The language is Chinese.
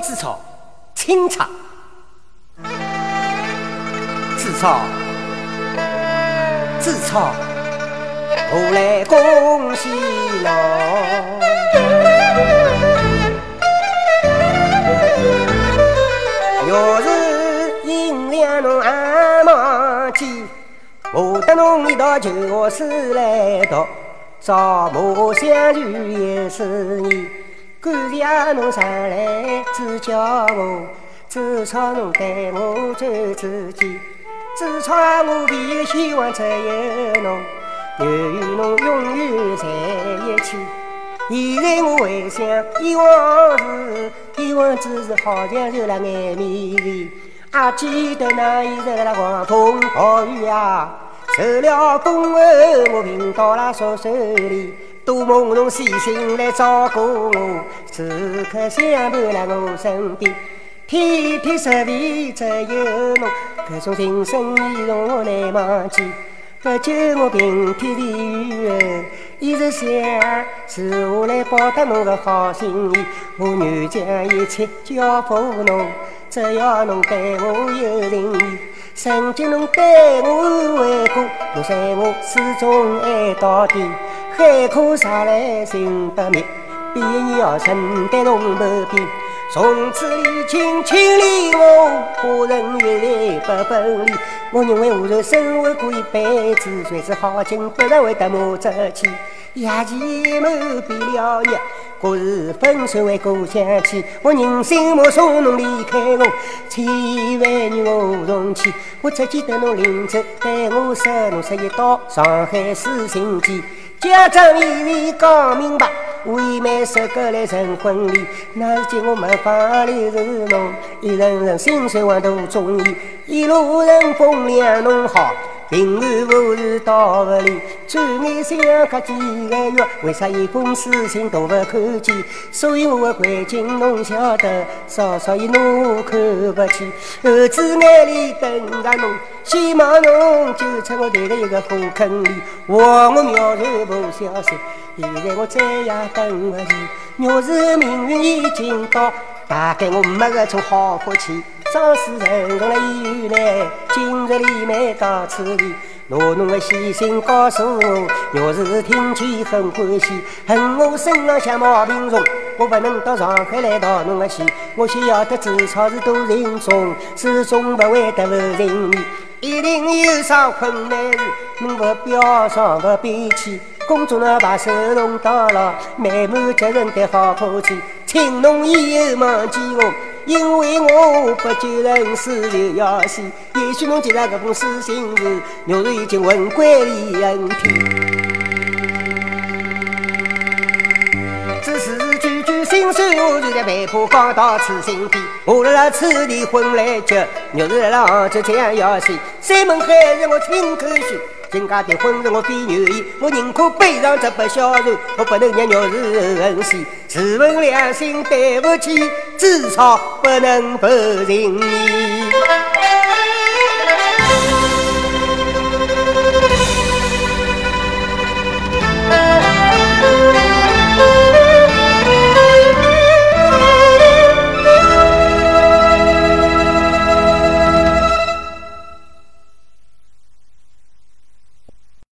之草，清茶。紫草，紫草，我来恭喜侬。若是银两侬还忘记，我得侬一道旧诗来读。朝暮相聚又是年，感谢侬常来指教我，紫草侬带我走自己。紫草我唯一希望只有侬，愿与侬永远在一起。现在我回想以往事，以往只是好像流了眼面前。还记得那一日那狂风暴雨啊！受了风后，我病到了宿舍里，多梦侬细心来照顾我，时刻相伴在我身边，天天食饭只有侬，这种情深意重我难忘记。不救我平添地狱，一直想是我来报答侬的好心意，我愿将一切交付侬，只要侬对我有情意。曾经侬对我安慰过，我在我始终爱到底。海枯石烂心不灭，毕业要承担侬不变。从此离情千里我，花人月来不分离。我认为我若生活过一辈子，算是好景不然会得莫走起。夜骑某变了夜。过日分手为故乡去，我忍心目送侬离开我，千万与我同去。我只记得侬临走对我说，侬说一道上海四星记，家长意味讲明白，为买收购来成婚礼。那时间我没法留住侬，一人人心酸往途中意，一路人风凉侬好。平安无事到不里，转眼相隔几个月，为啥一封书信都不看见？所以我的环境侬晓得，稍稍一侬看不起。儿子眼里等着侬，希望侬救出我掉在一个火坑里。望我渺然无消息，现在我再也等不及。若是命运已经到，大概我没个种好福气。张氏人从了医院来，今日里面到此地，拿侬的细心告诉我，若是听见很欢喜，恨我身上像毛病重，我不能到上海来讨侬的喜。我需要的至少是多人中，始终不会得不人意，一定有啥困难事，侬不表上不憋气，工作呢把手弄到了，满满责任的好客气，请侬以后忘记我。因为我不救人死就要死，也许侬接了这封书信时，若是已经魂归离天。只是句句心酸，我就在被迫讲到此心底。我来了此地混来结，若是来了杭州这样要死，山盟海誓我亲口许。人家的婚事我非愿意，我宁可背上这把小船，我不能让鸟儿恨死。自问良心，对不起，至少不能不认你。